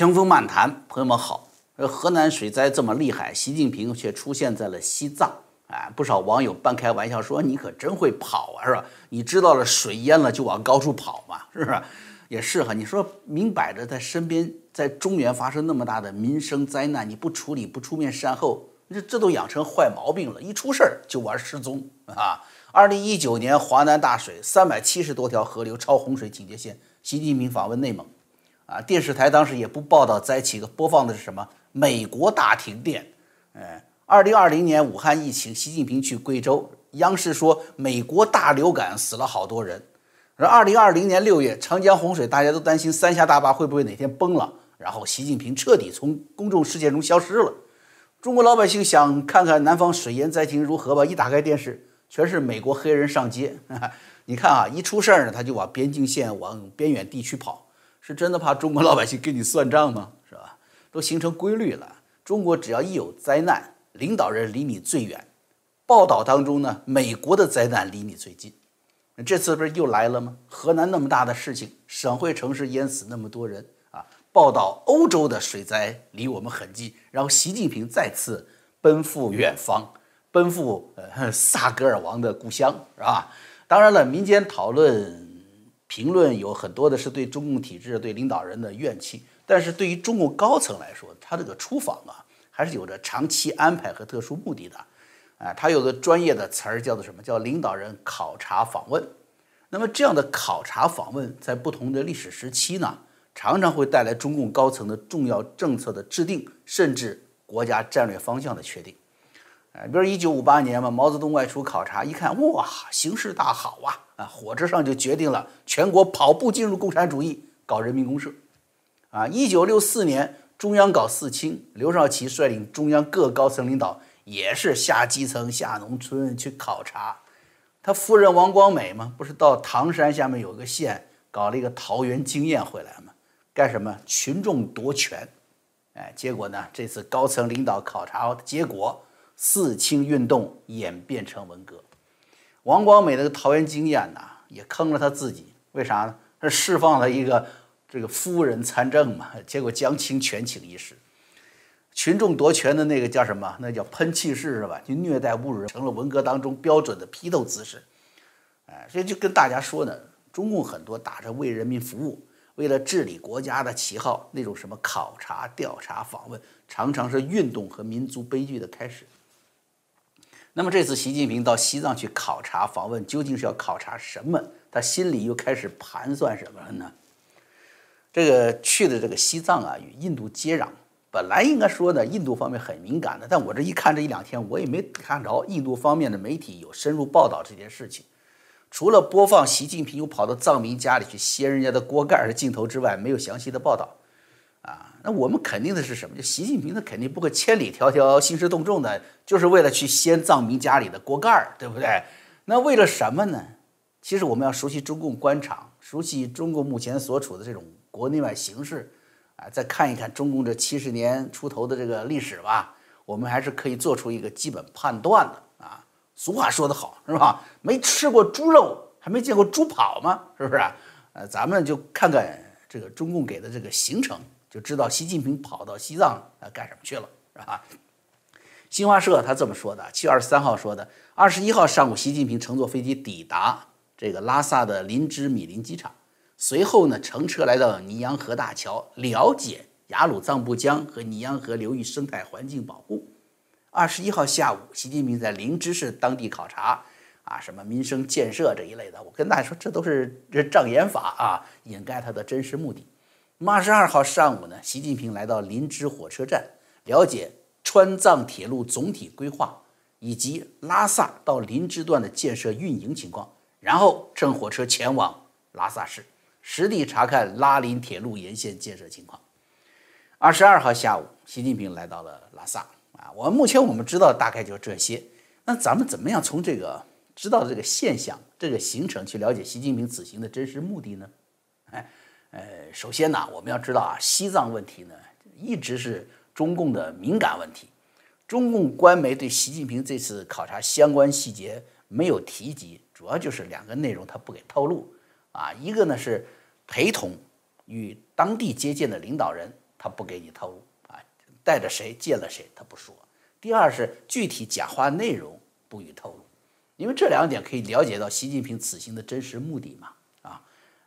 江风漫谈，朋友们好。河南水灾这么厉害，习近平却出现在了西藏。啊，不少网友半开玩笑说：“你可真会跑啊，是吧？你知道了水淹了就往高处跑嘛，是不是？也是哈。你说明摆着在身边，在中原发生那么大的民生灾难，你不处理，不出面善后，这这都养成坏毛病了。一出事儿就玩失踪啊！二零一九年华南大水，三百七十多条河流超洪水警戒线，习近平访问内蒙。”啊，电视台当时也不报道灾情，播放的是什么？美国大停电。哎，二零二零年武汉疫情，习近平去贵州，央视说美国大流感死了好多人。而二零二零年六月，长江洪水，大家都担心三峡大坝会不会哪天崩了，然后习近平彻底从公众视线中消失了。中国老百姓想看看南方水淹灾情如何吧？一打开电视，全是美国黑人上街。你看啊，一出事儿呢，他就往边境线、往边远地区跑。是真的怕中国老百姓跟你算账吗？是吧？都形成规律了。中国只要一有灾难，领导人离你最远。报道当中呢，美国的灾难离你最近。这次不是又来了吗？河南那么大的事情，省会城市淹死那么多人啊！报道欧洲的水灾离我们很近。然后习近平再次奔赴远方，奔赴呃萨格尔王的故乡，是吧？当然了，民间讨论。评论有很多的是对中共体制、对领导人的怨气，但是对于中共高层来说，他这个出访啊，还是有着长期安排和特殊目的的。啊，他有个专业的词儿叫做什么？叫领导人考察访问。那么这样的考察访问，在不同的历史时期呢，常常会带来中共高层的重要政策的制定，甚至国家战略方向的确定。哎，比如一九五八年嘛，毛泽东外出考察，一看，哇，形势大好啊！啊，火车上就决定了全国跑步进入共产主义，搞人民公社。啊，一九六四年中央搞四清，刘少奇率领中央各高层领导也是下基层、下农村去考察。他夫人王光美嘛，不是到唐山下面有个县搞了一个桃园经验回来嘛？干什么？群众夺权。哎，结果呢，这次高层领导考察结果。四清运动演变成文革，王光美那个桃园经验呐，也坑了他自己。为啥呢？他释放了一个这个夫人参政嘛，结果江青权倾一时，群众夺权的那个叫什么？那叫喷气式是吧？就虐待侮辱人，成了文革当中标准的批斗姿势。哎，所以就跟大家说呢，中共很多打着为人民服务、为了治理国家的旗号，那种什么考察、调查、访问，常常是运动和民族悲剧的开始。那么这次习近平到西藏去考察访问，究竟是要考察什么？他心里又开始盘算什么了呢？这个去的这个西藏啊，与印度接壤，本来应该说呢，印度方面很敏感的，但我这一看这一两天，我也没看着印度方面的媒体有深入报道这件事情。除了播放习近平又跑到藏民家里去掀人家的锅盖的镜头之外，没有详细的报道。啊，那我们肯定的是什么？就习近平他肯定不会千里迢迢兴师动众的，就是为了去掀藏民家里的锅盖儿，对不对？那为了什么呢？其实我们要熟悉中共官场，熟悉中共目前所处的这种国内外形势，啊，再看一看中共这七十年出头的这个历史吧，我们还是可以做出一个基本判断的啊。俗话说得好，是吧？没吃过猪肉，还没见过猪跑吗？是不是？呃，咱们就看看这个中共给的这个行程。就知道习近平跑到西藏啊干什么去了，是吧？新华社他这么说的，七月二十三号说的，二十一号上午，习近平乘坐飞机抵达这个拉萨的林芝米林机场，随后呢，乘车来到尼洋河大桥，了解雅鲁藏布江和尼洋河流域生态环境保护。二十一号下午，习近平在林芝市当地考察，啊，什么民生建设这一类的，我跟大家说，这都是这障眼法啊，掩盖他的真实目的。二十二号上午呢，习近平来到林芝火车站，了解川藏铁路总体规划以及拉萨到林芝段的建设运营情况，然后乘火车前往拉萨市，实地查看拉林铁路沿线建设情况。二十二号下午，习近平来到了拉萨啊，我目前我们知道大概就这些。那咱们怎么样从这个知道这个现象、这个行程去了解习近平此行的真实目的呢？哎。呃，首先呢，我们要知道啊，西藏问题呢一直是中共的敏感问题。中共官媒对习近平这次考察相关细节没有提及，主要就是两个内容，他不给透露啊。一个呢是陪同与当地接见的领导人他不给你透露啊，带着谁见了谁他不说。第二是具体讲话内容不予透露，因为这两点可以了解到习近平此行的真实目的嘛。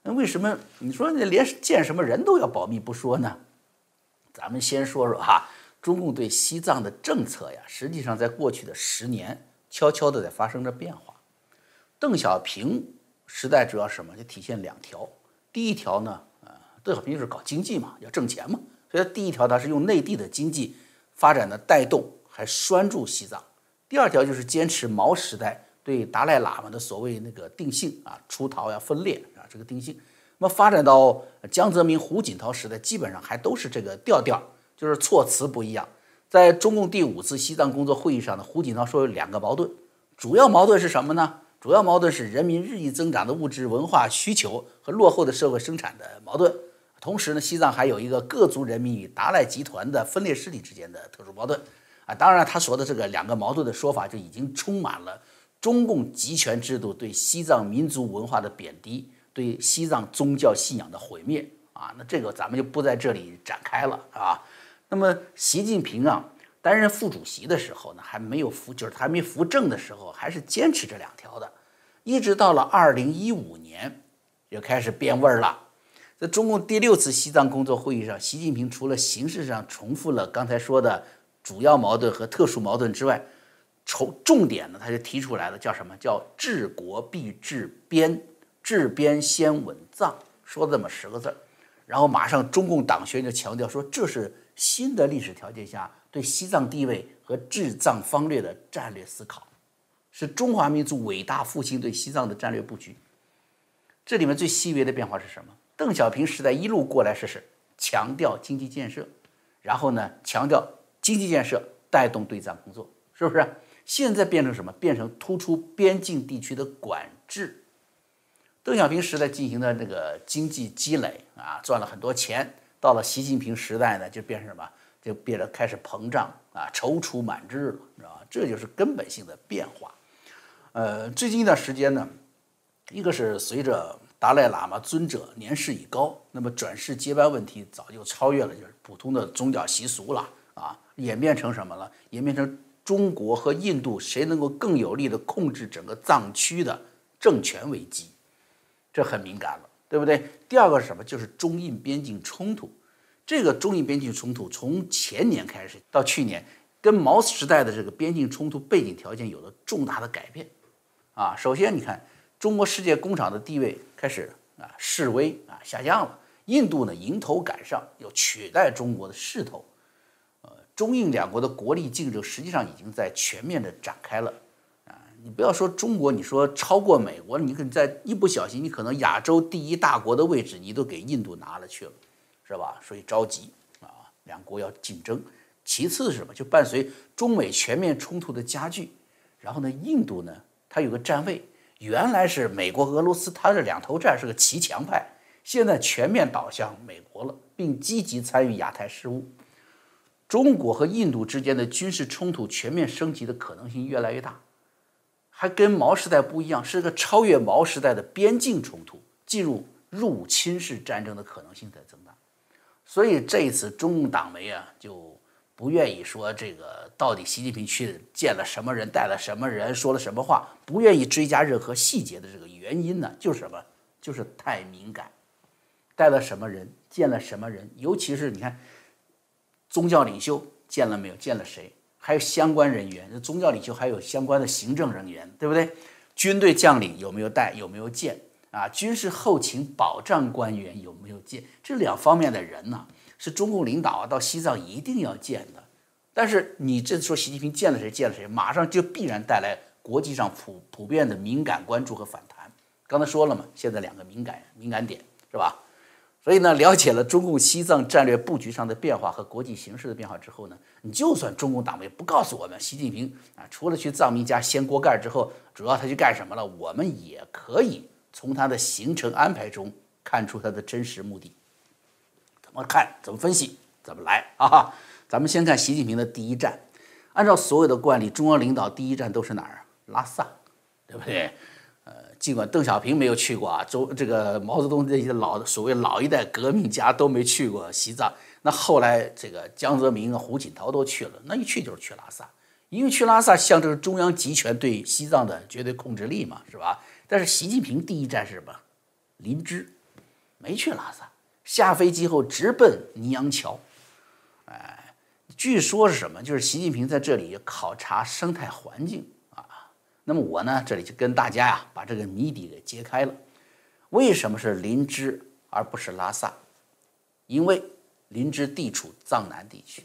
那为什么你说你连见什么人都要保密不说呢？咱们先说说哈，中共对西藏的政策呀，实际上在过去的十年悄悄的在发生着变化。邓小平时代主要什么？就体现两条。第一条呢，呃，邓小平就是搞经济嘛，要挣钱嘛，所以第一条他是用内地的经济发展的带动，还拴住西藏。第二条就是坚持毛时代对达赖喇嘛的所谓那个定性啊，出逃呀、分裂这个定性。那么发展到江泽民、胡锦涛时代，基本上还都是这个调调，就是措辞不一样。在中共第五次西藏工作会议上呢，胡锦涛说有两个矛盾，主要矛盾是什么呢？主要矛盾是人民日益增长的物质文化需求和落后的社会生产的矛盾。同时呢，西藏还有一个各族人民与达赖集团的分裂势力之间的特殊矛盾。啊，当然他说的这个两个矛盾的说法，就已经充满了中共集权制度对西藏民族文化的贬低，对西藏宗教信仰的毁灭。啊，那这个咱们就不在这里展开了啊。那么习近平啊。担任副主席的时候呢，还没有扶，就是还没扶正的时候，还是坚持这两条的。一直到了二零一五年，就开始变味儿了。在中共第六次西藏工作会议上，习近平除了形式上重复了刚才说的主要矛盾和特殊矛盾之外，重重点呢，他就提出来了，叫什么叫治国必治边，治边先稳藏，说这么十个字儿。然后马上中共党学就强调说，这是新的历史条件下。对西藏地位和治藏方略的战略思考，是中华民族伟大复兴对西藏的战略布局。这里面最细微的变化是什么？邓小平时代一路过来是是强调经济建设，然后呢强调经济建设带动对藏工作，是不是？现在变成什么？变成突出边境地区的管制。邓小平时代进行的这个经济积累啊，赚了很多钱。到了习近平时代呢，就变成什么？就变得开始膨胀啊，踌躇满志了，知道吧？这就是根本性的变化。呃，最近一段时间呢，一个是随着达赖喇嘛尊者年事已高，那么转世接班问题早就超越了就是普通的宗教习俗了啊，演变成什么了？演变成中国和印度谁能够更有力的控制整个藏区的政权危机，这很敏感了，对不对？第二个是什么？就是中印边境冲突。这个中印边境冲突从前年开始到去年，跟毛时代的这个边境冲突背景条件有了重大的改变，啊，首先你看中国世界工厂的地位开始啊示威啊下降了，印度呢迎头赶上要取代中国的势头，呃，中印两国的国力竞争实际上已经在全面的展开了，你不要说中国，你说超过美国，你可能在一不小心，你可能亚洲第一大国的位置你都给印度拿了去了。是吧？所以着急啊，两国要竞争。其次是什么？就伴随中美全面冲突的加剧，然后呢，印度呢，它有个站位，原来是美国、俄罗斯，它这两头站是个骑墙派，现在全面倒向美国了，并积极参与亚太事务。中国和印度之间的军事冲突全面升级的可能性越来越大，还跟毛时代不一样，是个超越毛时代的边境冲突，进入入侵式战争的可能性在增大。所以这一次中共党媒啊就不愿意说这个到底习近平去见了什么人，带了什么人，说了什么话，不愿意追加任何细节的这个原因呢，就是什么？就是太敏感，带了什么人，见了什么人，尤其是你看宗教领袖见了没有，见了谁，还有相关人员，宗教领袖还有相关的行政人员，对不对？军队将领有没有带，有没有见？啊，军事后勤保障官员有没有见？这两方面的人呢，是中共领导啊到西藏一定要见的。但是你这说习近平见了谁见了谁，马上就必然带来国际上普普遍的敏感关注和反弹。刚才说了嘛，现在两个敏感敏感点是吧？所以呢，了解了中共西藏战略布局上的变化和国际形势的变化之后呢，你就算中共党委不告诉我们习近平啊，除了去藏民家掀锅盖之后，主要他去干什么了，我们也可以。从他的行程安排中看出他的真实目的，怎么看？怎么分析？怎么来啊？咱们先看习近平的第一站。按照所有的惯例，中央领导第一站都是哪儿？拉萨，对不对？呃，尽管邓小平没有去过啊，周这个毛泽东这些老所谓老一代革命家都没去过西藏，那后来这个江泽民、胡锦涛都去了，那一去就是去拉萨，因为去拉萨象征中央集权对西藏的绝对控制力嘛，是吧？但是习近平第一站是什么？林芝，没去拉萨，下飞机后直奔尼洋桥，哎，据说是什么？就是习近平在这里考察生态环境。那么我呢，这里就跟大家呀，把这个谜底给揭开了。为什么是林芝而不是拉萨？因为林芝地处藏南地区，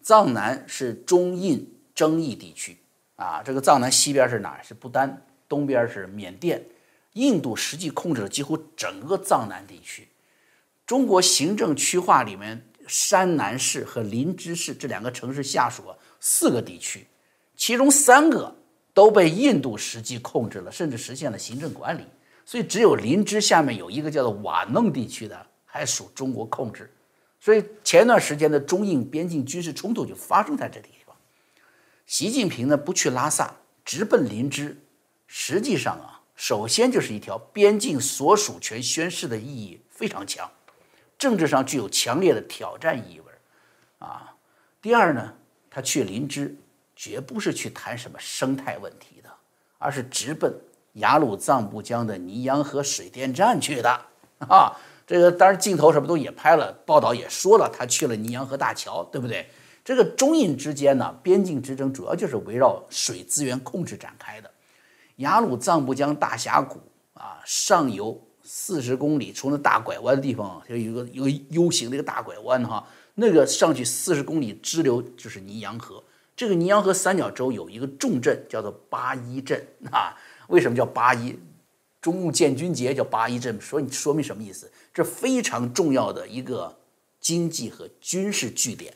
藏南是中印争议地区啊。这个藏南西边是哪？是不丹，东边是缅甸。印度实际控制了几乎整个藏南地区。中国行政区划里面，山南市和林芝市这两个城市下属四个地区，其中三个都被印度实际控制了，甚至实现了行政管理。所以，只有林芝下面有一个叫做瓦弄地区的还属中国控制。所以，前段时间的中印边境军事冲突就发生在这地方。习近平呢不去拉萨，直奔林芝，实际上啊。首先就是一条边境所属权宣誓的意义非常强，政治上具有强烈的挑战意味啊。第二呢，他去林芝绝不是去谈什么生态问题的，而是直奔雅鲁藏布江的尼洋河水电站去的啊。这个当然镜头什么都也拍了，报道也说了，他去了尼洋河大桥，对不对？这个中印之间呢，边境之争主要就是围绕水资源控制展开的。雅鲁藏布江大峡谷啊，上游四十公里，从那大拐弯的地方，有一个有个 U 型的一个大拐弯哈，那个上去四十公里支流就是尼洋河。这个尼洋河三角洲有一个重镇叫做八一镇啊。为什么叫八一？中共建军节叫八一镇，说你说明什么意思？这非常重要的一个经济和军事据点。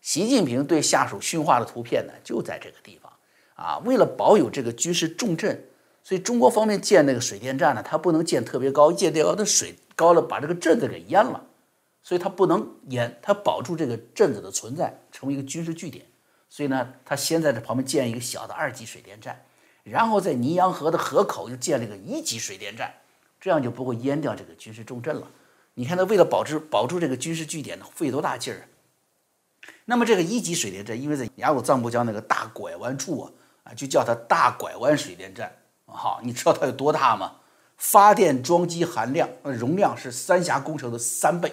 习近平对下属训话的图片呢，就在这个地方。啊，为了保有这个军事重镇，所以中国方面建那个水电站呢，它不能建特别高，建特别高，那水高了把这个镇子给淹了，所以它不能淹，它保住这个镇子的存在，成为一个军事据点。所以呢，他先在这旁边建一个小的二级水电站，然后在尼洋河的河口又建了一个一级水电站，这样就不会淹掉这个军事重镇了。你看他为了保持保住这个军事据点，费多大劲儿？那么这个一级水电站，因为在雅鲁藏布江那个大拐弯处啊。啊，就叫它大拐弯水电站。好，你知道它有多大吗？发电装机含量、容量是三峡工程的三倍。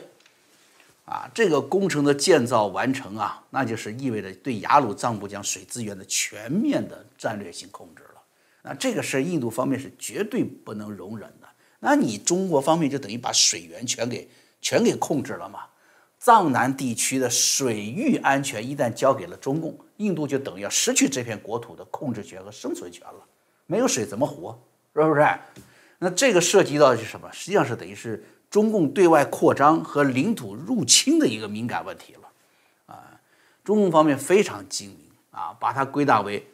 啊，这个工程的建造完成啊，那就是意味着对雅鲁藏布江水资源的全面的战略性控制了。那这个事印度方面是绝对不能容忍的。那你中国方面就等于把水源全给全给控制了嘛？藏南地区的水域安全一旦交给了中共，印度就等于要失去这片国土的控制权和生存权了。没有水怎么活？是不是？那这个涉及到的是什么？实际上是等于是中共对外扩张和领土入侵的一个敏感问题了。啊，中共方面非常精明啊，把它归纳为。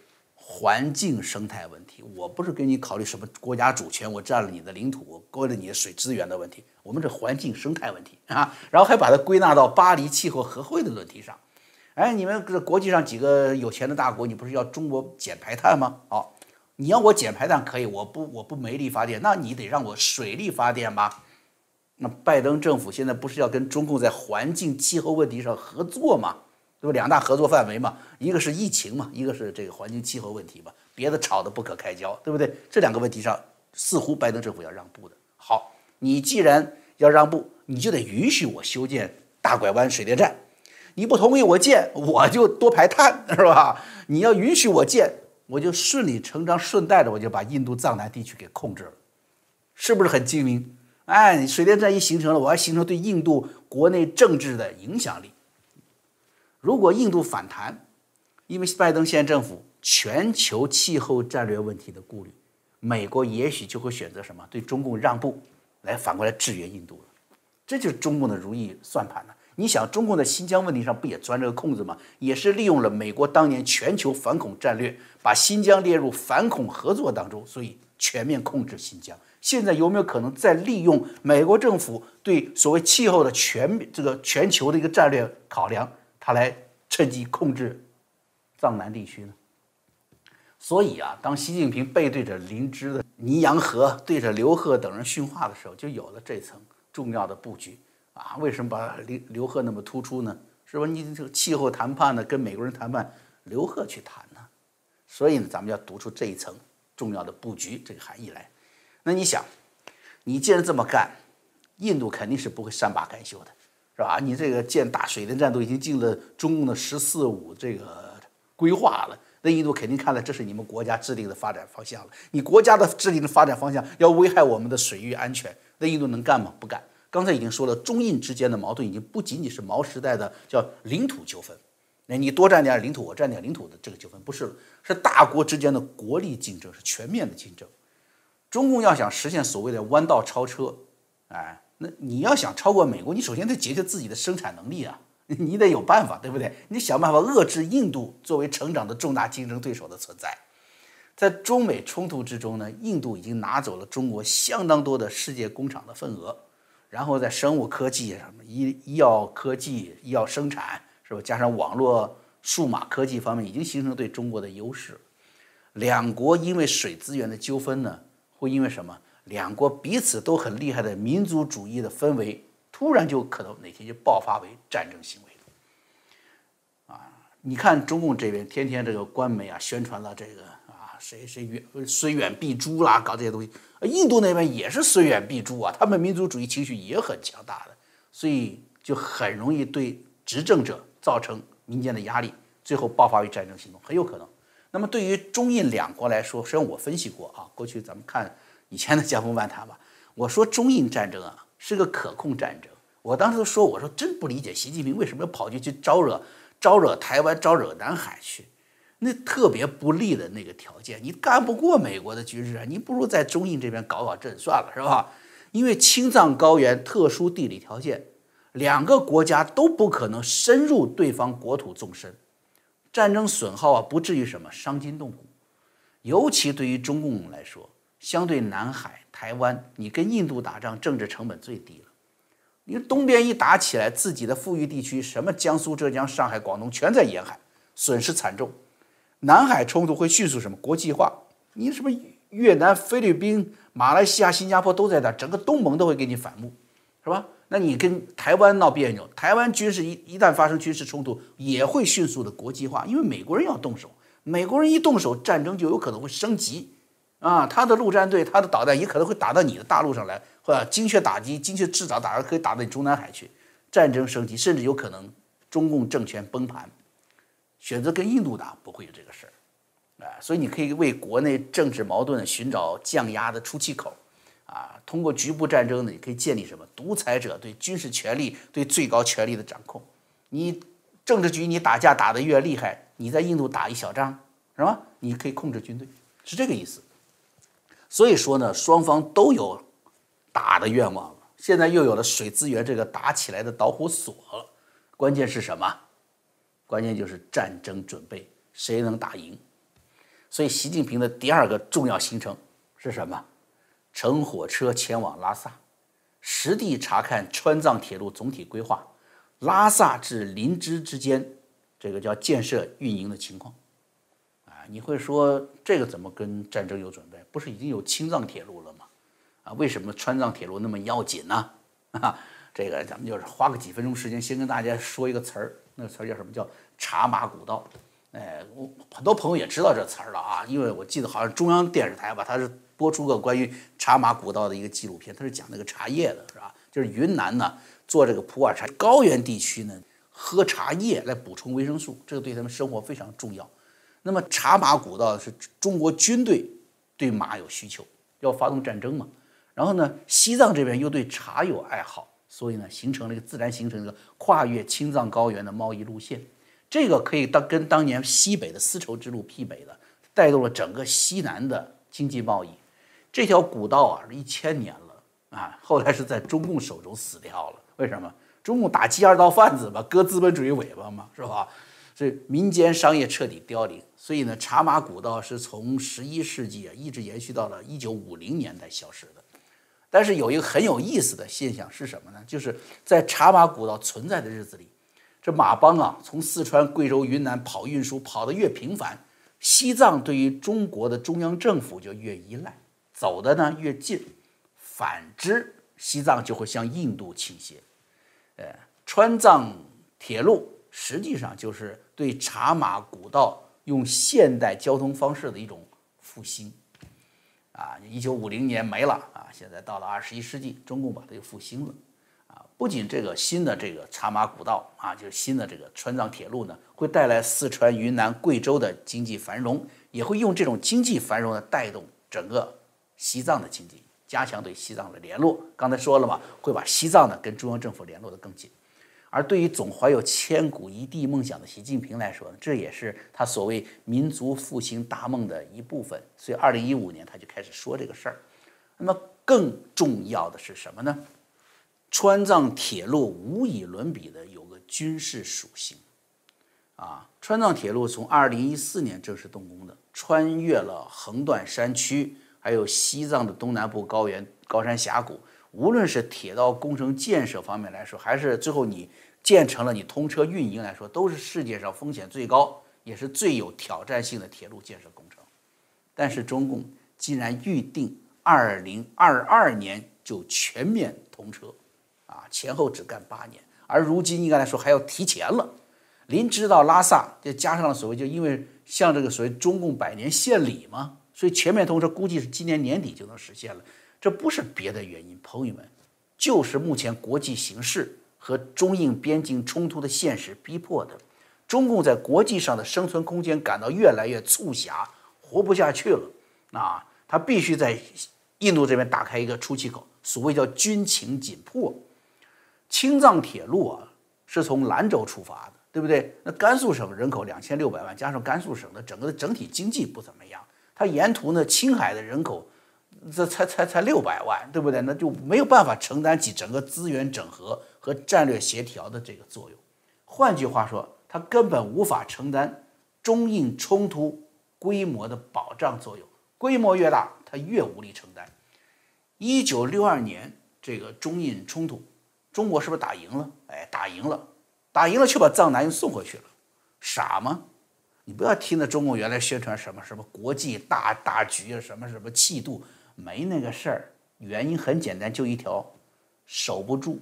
环境生态问题，我不是给你考虑什么国家主权，我占了你的领土，我割了你的水资源的问题，我们这环境生态问题啊，然后还把它归纳到巴黎气候和会的论题上。哎，你们这国际上几个有钱的大国，你不是要中国减排碳吗？好，你要我减排碳可以，我不我不煤力发电，那你得让我水力发电吧？那拜登政府现在不是要跟中共在环境气候问题上合作吗？对吧？两大合作范围嘛，一个是疫情嘛，一个是这个环境气候问题嘛，别的吵得不可开交，对不对？这两个问题上，似乎拜登政府要让步的。好，你既然要让步，你就得允许我修建大拐弯水电站。你不同意我建，我就多排碳，是吧？你要允许我建，我就顺理成章、顺带着我就把印度藏南地区给控制了，是不是很精明？哎，水电站一形成了，我还形成对印度国内政治的影响力。如果印度反弹，因为拜登现政府全球气候战略问题的顾虑，美国也许就会选择什么对中共让步，来反过来制约印度了。这就是中共的如意算盘了。你想，中共在新疆问题上不也钻这个空子吗？也是利用了美国当年全球反恐战略，把新疆列入反恐合作当中，所以全面控制新疆。现在有没有可能再利用美国政府对所谓气候的全这个全球的一个战略考量？他来趁机控制藏南地区呢，所以啊，当习近平背对着林芝的尼洋河，对着刘鹤等人训话的时候，就有了这层重要的布局。啊，为什么把刘刘贺那么突出呢？是吧？你这个气候谈判呢，跟美国人谈判，刘贺去谈呢？所以呢，咱们要读出这一层重要的布局这个含义来。那你想，你既然这么干，印度肯定是不会善罢甘休的，是吧？你这个建大水电站都已经进了中共的“十四五”这个规划了，那印度肯定看来这是你们国家制定的发展方向了。你国家的制定的发展方向要危害我们的水域安全，那印度能干吗？不干。刚才已经说了，中印之间的矛盾已经不仅仅是毛时代的叫领土纠纷，那你多占点领土，我占点领土的这个纠纷不是了，是大国之间的国力竞争，是全面的竞争。中共要想实现所谓的弯道超车，哎，那你要想超过美国，你首先得解决自己的生产能力啊，你得有办法，对不对？你想办法遏制印度作为成长的重大竞争对手的存在。在中美冲突之中呢，印度已经拿走了中国相当多的世界工厂的份额。然后在生物科技、什么医医药科技、医药生产，是吧？加上网络、数码科技方面，已经形成对中国的优势。两国因为水资源的纠纷呢，会因为什么？两国彼此都很厉害的民族主义的氛围，突然就可能哪天就爆发为战争行为。啊，你看中共这边天天这个官媒啊宣传了这个。谁谁远虽远必诛啦，搞这些东西。印度那边也是虽远必诛啊，他们民族主义情绪也很强大的，所以就很容易对执政者造成民间的压力，最后爆发于战争行动，很有可能。那么对于中印两国来说，实际上我分析过啊，过去咱们看以前的江峰万谈吧，我说中印战争啊是个可控战争。我当时说，我说真不理解习近平为什么要跑去去招惹招惹台湾，招惹南海去。那特别不利的那个条件，你干不过美国的局势啊，你不如在中印这边搞搞震算了，是吧？因为青藏高原特殊地理条件，两个国家都不可能深入对方国土纵深，战争损耗啊不至于什么伤筋动骨。尤其对于中共来说，相对南海、台湾，你跟印度打仗，政治成本最低了。你东边一打起来，自己的富裕地区，什么江苏、浙江、上海、广东，全在沿海，损失惨重。南海冲突会迅速什么国际化？你什么越南、菲律宾、马来西亚、新加坡都在那，整个东盟都会给你反目，是吧？那你跟台湾闹别扭，台湾军事一一旦发生军事冲突，也会迅速的国际化，因为美国人要动手，美国人一动手，战争就有可能会升级，啊，他的陆战队、他的导弹也可能会打到你的大陆上来，或者精确打击、精确制导，打可以打到你中南海去，战争升级，甚至有可能中共政权崩盘。选择跟印度打不会有这个事儿，啊，所以你可以为国内政治矛盾寻找降压的出气口，啊，通过局部战争呢，你可以建立什么独裁者对军事权力、对最高权力的掌控。你政治局你打架打得越厉害，你在印度打一小仗是吧？你可以控制军队，是这个意思。所以说呢，双方都有打的愿望了，现在又有了水资源这个打起来的导火索，关键是什么？关键就是战争准备，谁能打赢？所以习近平的第二个重要行程是什么？乘火车前往拉萨，实地查看川藏铁路总体规划，拉萨至林芝之间这个叫建设运营的情况。啊，你会说这个怎么跟战争有准备？不是已经有青藏铁路了吗？啊，为什么川藏铁路那么要紧呢？啊，这个咱们就是花个几分钟时间，先跟大家说一个词儿。那个词儿叫什么？叫茶马古道。哎，我很多朋友也知道这词儿了啊，因为我记得好像中央电视台吧，它是播出个关于茶马古道的一个纪录片，它是讲那个茶叶的，是吧？就是云南呢做这个普洱茶，高原地区呢喝茶叶来补充维生素，这个对他们生活非常重要。那么茶马古道是中国军队对马有需求，要发动战争嘛。然后呢，西藏这边又对茶有爱好。所以呢，形成了一个自然形成一个跨越青藏高原的贸易路线，这个可以当跟当年西北的丝绸之路媲美的，带动了整个西南的经济贸易。这条古道啊，是一千年了啊，后来是在中共手中死掉了。为什么？中共打击二道贩子嘛，割资本主义尾巴嘛，是吧？所以民间商业彻底凋零。所以呢，茶马古道是从十一世纪啊，一直延续到了一九五零年代消失的。但是有一个很有意思的现象是什么呢？就是在茶马古道存在的日子里，这马帮啊，从四川、贵州、云南跑运输跑得越频繁，西藏对于中国的中央政府就越依赖，走的呢越近。反之，西藏就会向印度倾斜。呃，川藏铁路实际上就是对茶马古道用现代交通方式的一种复兴。啊，一九五零年没了啊，现在到了二十一世纪，中共把它又复兴了。不仅这个新的这个茶马古道啊，就是新的这个川藏铁路呢，会带来四川、云南、贵州的经济繁荣，也会用这种经济繁荣呢带动整个西藏的经济。加强对西藏的联络，刚才说了嘛，会把西藏呢跟中央政府联络得更紧。而对于总怀有千古一帝梦想的习近平来说呢，这也是他所谓民族复兴大梦的一部分。所以，二零一五年他就开始说这个事儿。那么，更重要的是什么呢？川藏铁路无以伦比的有个军事属性啊！川藏铁路从二零一四年正式动工的，穿越了横断山区。还有西藏的东南部高原、高山峡谷，无论是铁道工程建设方面来说，还是最后你建成了、你通车运营来说，都是世界上风险最高，也是最有挑战性的铁路建设工程。但是中共竟然预定二零二二年就全面通车，啊，前后只干八年，而如今应该来说还要提前了。临知道拉萨，就加上了所谓，就因为像这个所谓中共百年献礼嘛。所以全面通车估计是今年年底就能实现了，这不是别的原因，朋友们，就是目前国际形势和中印边境冲突的现实逼迫的。中共在国际上的生存空间感到越来越促狭，活不下去了。啊，他必须在印度这边打开一个出气口，所谓叫军情紧迫。青藏铁路啊，是从兰州出发的，对不对？那甘肃省人口两千六百万，加上甘肃省的整个的整体经济不怎么样。它沿途呢，青海的人口，这才才才六百万，对不对？那就没有办法承担起整个资源整合和战略协调的这个作用。换句话说，它根本无法承担中印冲突规模的保障作用。规模越大，它越无力承担。一九六二年这个中印冲突，中国是不是打赢了？哎，打赢了，打赢了，却把藏南又送回去了，傻吗？你不要听那中共原来宣传什么什么国际大大局啊，什么什么气度，没那个事儿。原因很简单，就一条，守不住。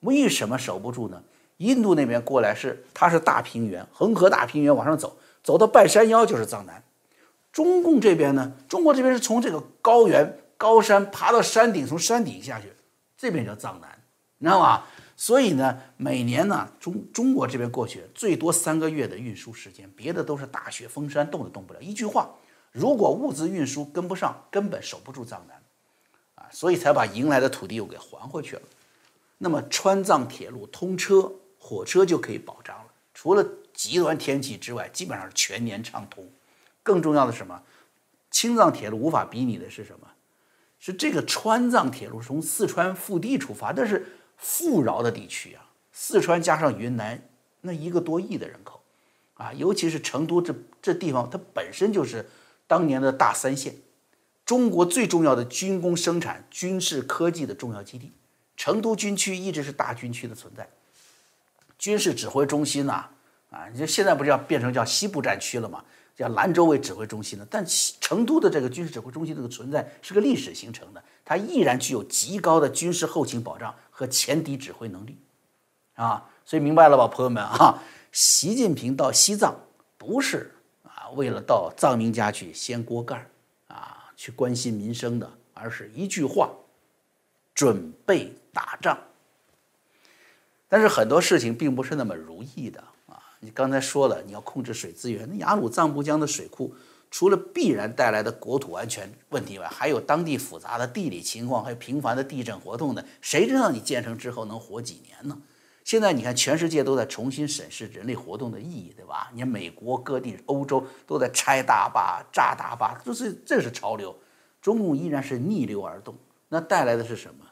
为什么守不住呢？印度那边过来是，它是大平原，恒河大平原往上走，走到半山腰就是藏南。中共这边呢，中国这边是从这个高原高山爬到山顶，从山顶下去，这边叫藏南，你知道吗？所以呢，每年呢，中中国这边过去最多三个月的运输时间，别的都是大雪封山，动都动不了。一句话，如果物资运输跟不上，根本守不住藏南，啊，所以才把赢来的土地又给还回去了。那么川藏铁路通车，火车就可以保障了。除了极端天气之外，基本上是全年畅通。更重要的是什么？青藏铁路无法比拟的是什么？是这个川藏铁路从四川腹地出发，但是。富饶的地区啊，四川加上云南，那一个多亿的人口，啊，尤其是成都这这地方，它本身就是当年的大三线，中国最重要的军工生产、军事科技的重要基地。成都军区一直是大军区的存在，军事指挥中心呐，啊，你说现在不是要变成叫西部战区了吗？叫兰州为指挥中心的，但成都的这个军事指挥中心这个存在是个历史形成的，它依然具有极高的军事后勤保障。和前敌指挥能力，啊，所以明白了吧，朋友们啊，习近平到西藏不是啊为了到藏民家去掀锅盖啊，去关心民生的，而是一句话，准备打仗。但是很多事情并不是那么如意的，你刚才说了，你要控制水资源，那雅鲁藏布江的水库。除了必然带来的国土安全问题外，还有当地复杂的地理情况，还有频繁的地震活动呢。谁知道你建成之后能活几年呢？现在你看，全世界都在重新审视人类活动的意义，对吧？你看美国各地、欧洲都在拆大坝、炸大坝，这是这是潮流。中共依然是逆流而动，那带来的是什么？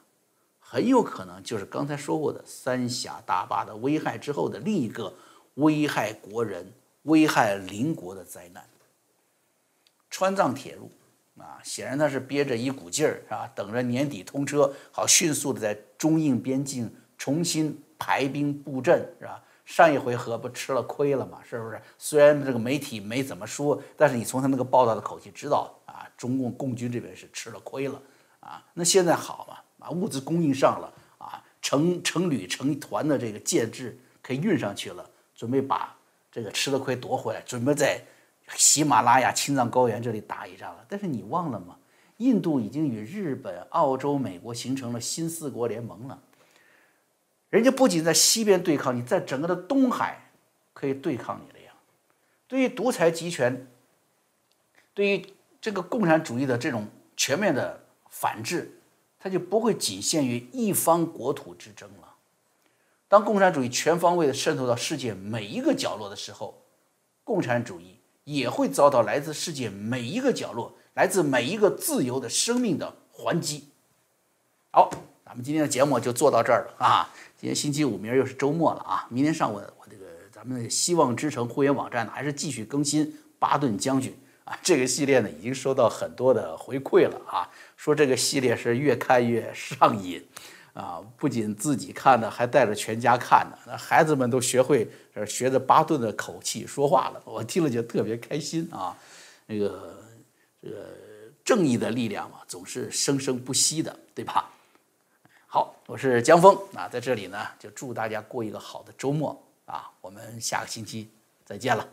很有可能就是刚才说过的三峡大坝的危害之后的另一个危害国人、危害邻国的灾难。川藏铁路啊，显然他是憋着一股劲儿，是吧？等着年底通车，好迅速的在中印边境重新排兵布阵，是吧？上一回合不吃了亏了嘛，是不是？虽然这个媒体没怎么说，但是你从他那个报道的口气知道啊，中共共军这边是吃了亏了啊。那现在好嘛，啊，物资供应上了啊，成成旅成团的这个建制可以运上去了，准备把这个吃的亏夺回来，准备在喜马拉雅青藏高原这里打一仗了。但是你忘了吗？印度已经与日本、澳洲、美国形成了新四国联盟了。人家不仅在西边对抗你，在整个的东海可以对抗你了呀。对于独裁集权，对于这个共产主义的这种全面的反制，它就不会仅限于一方国土之争了。当共产主义全方位的渗透到世界每一个角落的时候，共产主义也会遭到来自世界每一个角落。来自每一个自由的生命的还击。好，咱们今天的节目就做到这儿了啊！今天星期五，明儿又是周末了啊！明天上午我这个咱们希望之城会员网站呢，还是继续更新巴顿将军啊这个系列呢，已经收到很多的回馈了啊，说这个系列是越看越上瘾啊，不仅自己看的，还带着全家看的，那孩子们都学会学着巴顿的口气说话了，我听了就特别开心啊，那个。这个正义的力量嘛，总是生生不息的，对吧？好，我是江峰啊，在这里呢，就祝大家过一个好的周末啊，我们下个星期再见了。